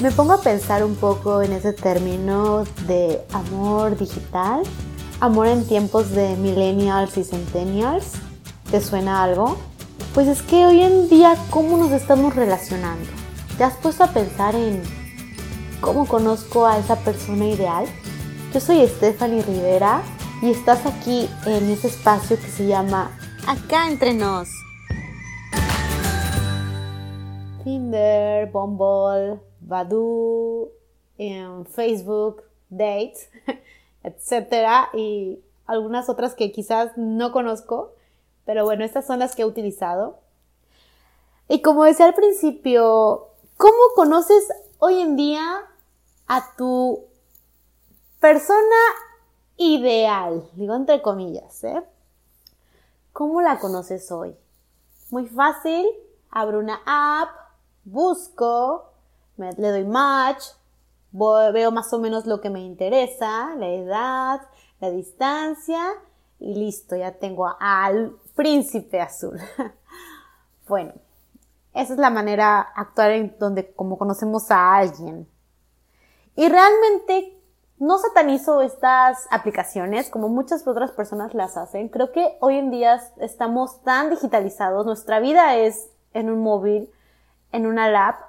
me pongo a pensar un poco en ese término de amor digital, amor en tiempos de millennials y centennials. ¿Te suena algo? Pues es que hoy en día, ¿cómo nos estamos relacionando? ¿Te has puesto a pensar en cómo conozco a esa persona ideal? Yo soy Stephanie Rivera y estás aquí en ese espacio que se llama Acá entre nos. Tinder, Bumble, Badoo, en Facebook, Dates, etcétera, y algunas otras que quizás no conozco, pero bueno, estas son las que he utilizado. Y como decía al principio, ¿cómo conoces hoy en día a tu persona ideal? Digo entre comillas, ¿eh? ¿Cómo la conoces hoy? Muy fácil, abro una app, busco, le doy match, veo más o menos lo que me interesa, la edad, la distancia y listo, ya tengo al príncipe azul. bueno, esa es la manera actual en donde como conocemos a alguien. Y realmente no satanizo estas aplicaciones como muchas otras personas las hacen. Creo que hoy en día estamos tan digitalizados, nuestra vida es en un móvil, en una lap,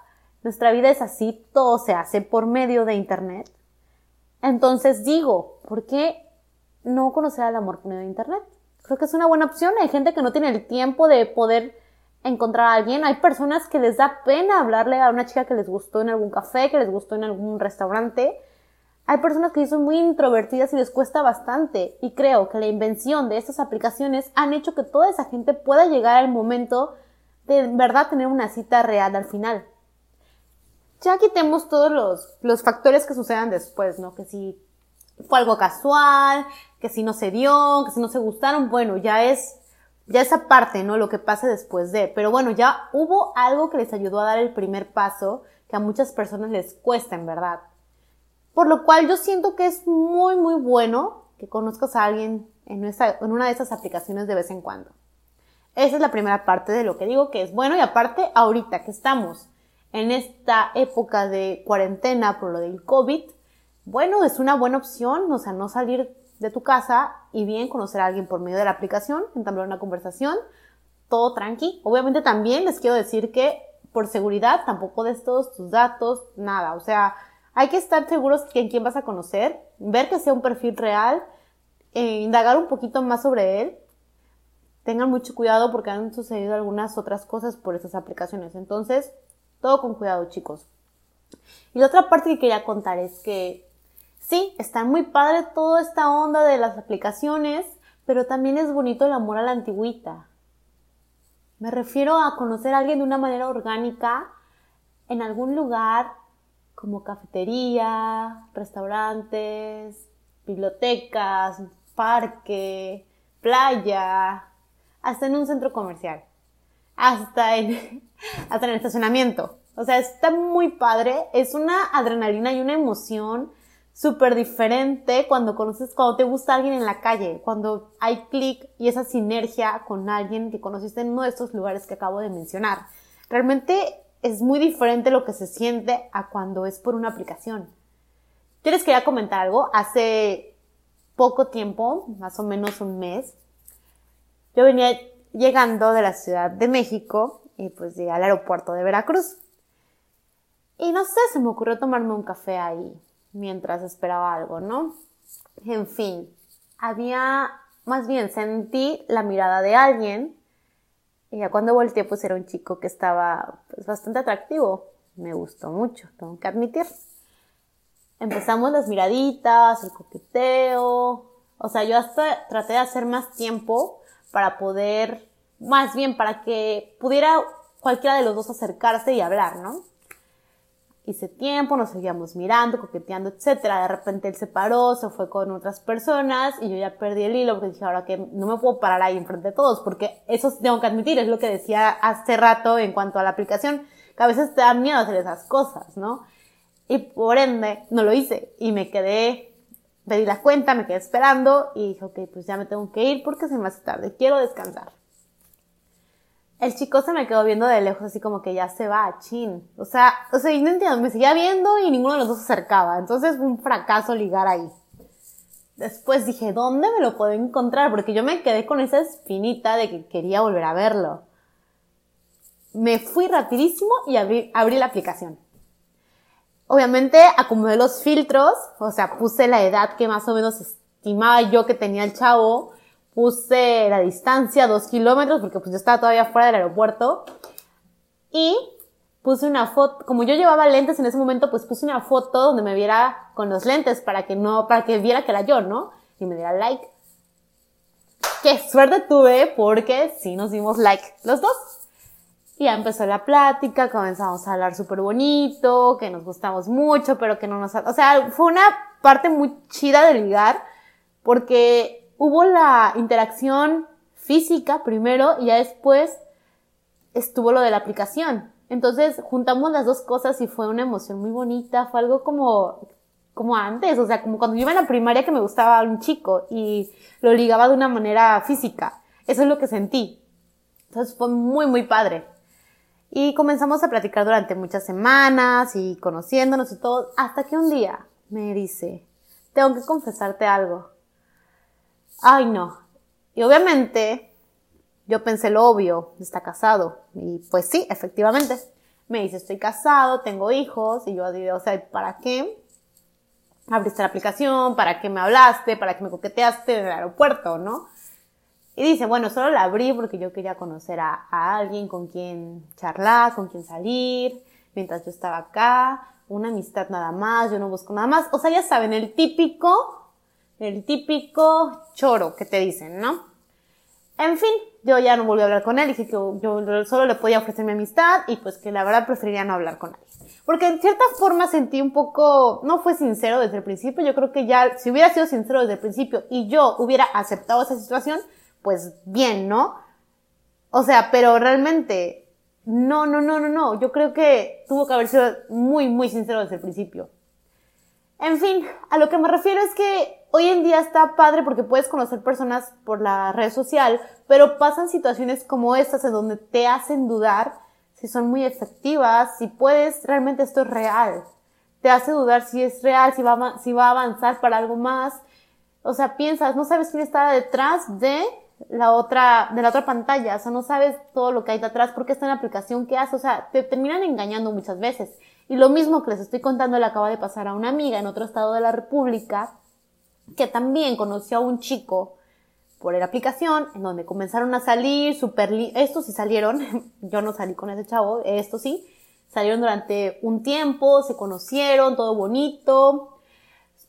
nuestra vida es así, todo se hace por medio de Internet. Entonces digo, ¿por qué no conocer al amor por medio de Internet? Creo que es una buena opción. Hay gente que no tiene el tiempo de poder encontrar a alguien. Hay personas que les da pena hablarle a una chica que les gustó en algún café, que les gustó en algún restaurante. Hay personas que son muy introvertidas y les cuesta bastante. Y creo que la invención de estas aplicaciones han hecho que toda esa gente pueda llegar al momento de en verdad tener una cita real al final ya quitemos todos los, los factores que sucedan después, ¿no? Que si fue algo casual, que si no se dio, que si no se gustaron, bueno, ya es, ya esa parte, ¿no? Lo que pase después de. Pero bueno, ya hubo algo que les ayudó a dar el primer paso que a muchas personas les cuesta, en verdad. Por lo cual yo siento que es muy, muy bueno que conozcas a alguien en, en una de esas aplicaciones de vez en cuando. Esa es la primera parte de lo que digo que es bueno y aparte ahorita que estamos en esta época de cuarentena por lo del COVID, bueno, es una buena opción, o sea, no salir de tu casa y bien conocer a alguien por medio de la aplicación, entablar una conversación, todo tranqui. Obviamente también les quiero decir que por seguridad tampoco des todos tus datos, nada, o sea, hay que estar seguros de en quién vas a conocer, ver que sea un perfil real, eh, indagar un poquito más sobre él. Tengan mucho cuidado porque han sucedido algunas otras cosas por esas aplicaciones. Entonces, todo con cuidado, chicos. Y la otra parte que quería contar es que sí, está muy padre toda esta onda de las aplicaciones, pero también es bonito el amor a la antigüita. Me refiero a conocer a alguien de una manera orgánica en algún lugar como cafetería, restaurantes, bibliotecas, parque, playa, hasta en un centro comercial hasta en, hasta en el estacionamiento. O sea, está muy padre. Es una adrenalina y una emoción súper diferente cuando conoces, cuando te gusta alguien en la calle, cuando hay clic y esa sinergia con alguien que conociste en uno de estos lugares que acabo de mencionar. Realmente es muy diferente lo que se siente a cuando es por una aplicación. Yo les quería comentar algo. Hace poco tiempo, más o menos un mes, yo venía llegando de la Ciudad de México y pues llegué al aeropuerto de Veracruz. Y no sé, se me ocurrió tomarme un café ahí mientras esperaba algo, ¿no? En fin, había, más bien sentí la mirada de alguien y ya cuando volteé pues era un chico que estaba pues, bastante atractivo. Me gustó mucho, tengo que admitir. Empezamos las miraditas, el coqueteo. O sea, yo hasta traté de hacer más tiempo para poder, más bien para que pudiera cualquiera de los dos acercarse y hablar, ¿no? Hice tiempo, nos seguíamos mirando, coqueteando, etcétera. De repente él se paró, se fue con otras personas y yo ya perdí el hilo porque dije, ahora que no me puedo parar ahí enfrente de todos, porque eso tengo que admitir, es lo que decía hace rato en cuanto a la aplicación, que a veces te da miedo hacer esas cosas, ¿no? Y por ende, no lo hice y me quedé pedí la cuenta, me quedé esperando y dije, ok, pues ya me tengo que ir porque se me hace tarde, quiero descansar. el chico se me quedó viendo de lejos así como que ya se va, chin. O sea, o sea, no entiendo, me seguía viendo y ninguno de los dos se acercaba. Entonces fue un fracaso ligar ahí. Después dije, ¿dónde me lo puedo encontrar? Porque yo me quedé con esa espinita de que quería volver a verlo. Me fui rapidísimo y abrí, abrí la aplicación. Obviamente acomodé los filtros, o sea, puse la edad que más o menos estimaba yo que tenía el chavo, puse la distancia, dos kilómetros, porque pues yo estaba todavía fuera del aeropuerto, y puse una foto, como yo llevaba lentes en ese momento, pues puse una foto donde me viera con los lentes para que no, para que viera que era yo, ¿no? Y me diera like. Qué suerte tuve porque sí nos dimos like los dos. Y ya empezó la plática, comenzamos a hablar súper bonito, que nos gustamos mucho, pero que no nos... O sea, fue una parte muy chida de ligar, porque hubo la interacción física primero y ya después estuvo lo de la aplicación. Entonces juntamos las dos cosas y fue una emoción muy bonita, fue algo como, como antes, o sea, como cuando yo iba en la primaria que me gustaba un chico y lo ligaba de una manera física. Eso es lo que sentí. Entonces fue muy, muy padre. Y comenzamos a platicar durante muchas semanas y conociéndonos y todo, hasta que un día me dice, tengo que confesarte algo. Ay, no. Y obviamente yo pensé lo obvio, está casado. Y pues sí, efectivamente. Me dice, estoy casado, tengo hijos. Y yo digo, o sea, ¿para qué abriste la aplicación? ¿Para qué me hablaste? ¿Para qué me coqueteaste en el aeropuerto? ¿No? Y dice, bueno, solo la abrí porque yo quería conocer a, a alguien con quien charlar, con quien salir, mientras yo estaba acá. Una amistad nada más, yo no busco nada más. O sea, ya saben, el típico, el típico choro que te dicen, ¿no? En fin, yo ya no volví a hablar con él, dije que yo solo le podía ofrecer mi amistad y pues que la verdad preferiría no hablar con él. Porque en cierta forma sentí un poco, no fue sincero desde el principio, yo creo que ya, si hubiera sido sincero desde el principio y yo hubiera aceptado esa situación, pues bien, ¿no? O sea, pero realmente, no, no, no, no, no, yo creo que tuvo que haber sido muy, muy sincero desde el principio. En fin, a lo que me refiero es que hoy en día está padre porque puedes conocer personas por la red social, pero pasan situaciones como estas en donde te hacen dudar si son muy efectivas, si puedes, realmente esto es real. Te hace dudar si es real, si va, si va a avanzar para algo más. O sea, piensas, no sabes quién está detrás de la otra, de la otra pantalla, o sea, no sabes todo lo que hay detrás porque está en la aplicación que hace, o sea, te terminan engañando muchas veces. Y lo mismo que les estoy contando le acaba de pasar a una amiga en otro estado de la República, que también conoció a un chico por la aplicación, en donde comenzaron a salir super, estos sí salieron, yo no salí con ese chavo, estos sí, salieron durante un tiempo, se conocieron, todo bonito,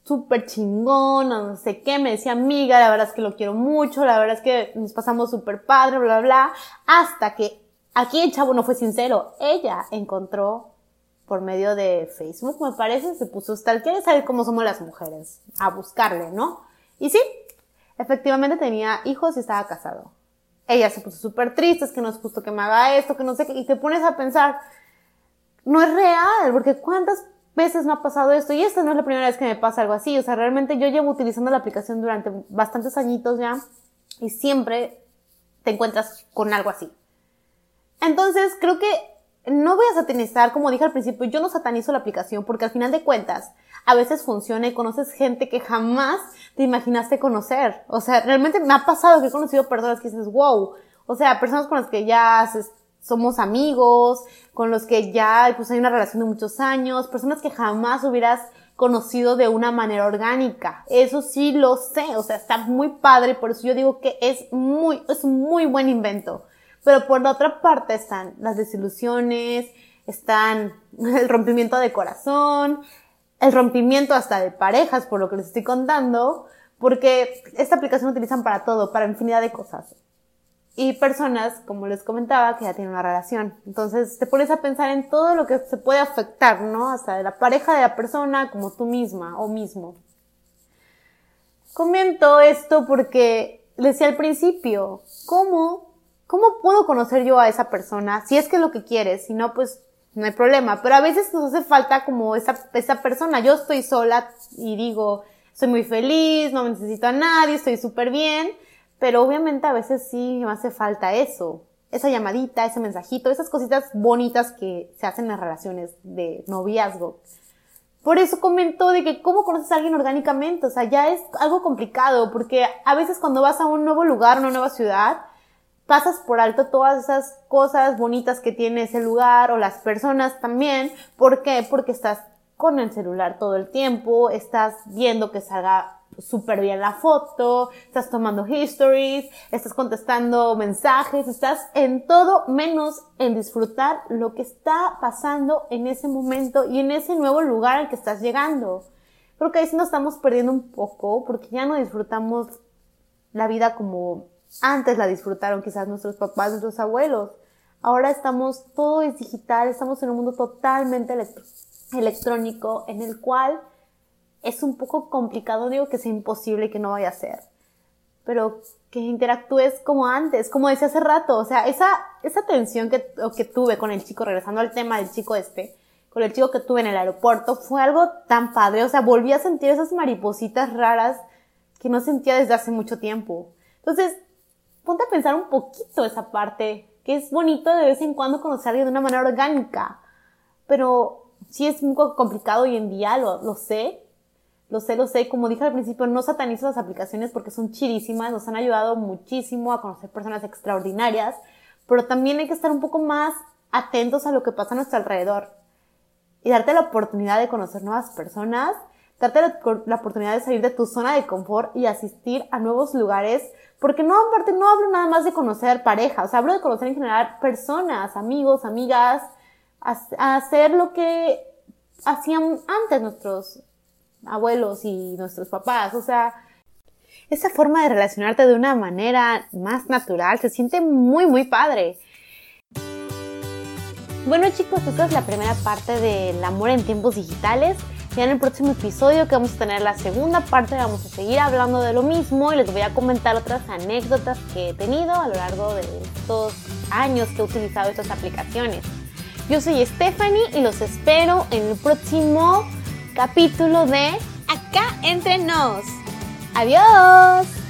súper chingón, no sé qué, me decía amiga, la verdad es que lo quiero mucho, la verdad es que nos pasamos súper padre, bla, bla, bla, hasta que aquí el chavo no fue sincero, ella encontró por medio de Facebook, me parece, se puso tal, quiere saber cómo somos las mujeres, a buscarle, ¿no? Y sí, efectivamente tenía hijos y estaba casado. Ella se puso súper triste, es que no es justo que me haga esto, que no sé qué, y te pones a pensar, no es real, porque cuántas veces me ha pasado esto, y esta no es la primera vez que me pasa algo así, o sea, realmente yo llevo utilizando la aplicación durante bastantes añitos ya, y siempre te encuentras con algo así. Entonces, creo que no voy a satanizar, como dije al principio, yo no satanizo la aplicación porque al final de cuentas, a veces funciona y conoces gente que jamás te imaginaste conocer. O sea, realmente me ha pasado que he conocido personas que dices, wow. O sea, personas con las que ya somos amigos, con los que ya pues hay una relación de muchos años, personas que jamás hubieras conocido de una manera orgánica. Eso sí lo sé, o sea, está muy padre, por eso yo digo que es muy, es muy buen invento. Pero por la otra parte están las desilusiones, están el rompimiento de corazón, el rompimiento hasta de parejas, por lo que les estoy contando, porque esta aplicación la utilizan para todo, para infinidad de cosas. Y personas, como les comentaba, que ya tienen una relación. Entonces te pones a pensar en todo lo que se puede afectar, ¿no? Hasta de la pareja de la persona como tú misma o mismo. Comento esto porque les decía al principio, ¿cómo ¿cómo puedo conocer yo a esa persona? Si es que es lo que quieres, si no, pues no hay problema. Pero a veces nos hace falta como esa, esa persona. Yo estoy sola y digo, soy muy feliz, no necesito a nadie, estoy súper bien. Pero obviamente a veces sí me hace falta eso. esa llamadita, ese mensajito, esas cositas bonitas que se hacen en relaciones de noviazgo. Por eso comento de que cómo conoces a alguien orgánicamente, o sea, ya es algo complicado, porque a veces cuando vas a un nuevo lugar, una nueva ciudad, pasas por alto todas esas cosas bonitas que tiene ese lugar o las personas también. ¿Por qué? Porque estás con el celular todo el tiempo, estás viendo que salga súper bien la foto, estás tomando histories, estás contestando mensajes, estás en todo menos en disfrutar lo que está pasando en ese momento y en ese nuevo lugar al que estás llegando. Creo que ahí sí nos estamos perdiendo un poco porque ya no disfrutamos la vida como antes la disfrutaron quizás nuestros papás, nuestros abuelos. Ahora estamos, todo es digital, estamos en un mundo totalmente electrónico en el cual es un poco complicado, digo que sea imposible que no vaya a ser, pero que interactúes como antes, como decía hace rato, o sea, esa, esa tensión que, que tuve con el chico, regresando al tema del chico este, con el chico que tuve en el aeropuerto, fue algo tan padre, o sea, volví a sentir esas maripositas raras que no sentía desde hace mucho tiempo. Entonces, ponte a pensar un poquito esa parte, que es bonito de vez en cuando conocer a alguien de una manera orgánica, pero sí es un poco complicado hoy en día, lo, lo sé, lo sé, lo sé. Como dije al principio, no satanizo las aplicaciones porque son chidísimas, nos han ayudado muchísimo a conocer personas extraordinarias, pero también hay que estar un poco más atentos a lo que pasa a nuestro alrededor y darte la oportunidad de conocer nuevas personas, darte la, oportunidad de salir de tu zona de confort y asistir a nuevos lugares, porque no, aparte, no hablo nada más de conocer parejas, hablo de conocer en general personas, amigos, amigas, a hacer lo que hacían antes nuestros abuelos y nuestros papás. O sea, esa forma de relacionarte de una manera más natural se siente muy, muy padre. Bueno chicos, esta es la primera parte del amor en tiempos digitales. Ya en el próximo episodio que vamos a tener la segunda parte vamos a seguir hablando de lo mismo y les voy a comentar otras anécdotas que he tenido a lo largo de estos años que he utilizado estas aplicaciones. Yo soy Stephanie y los espero en el próximo capítulo de Acá entre nos. Adiós.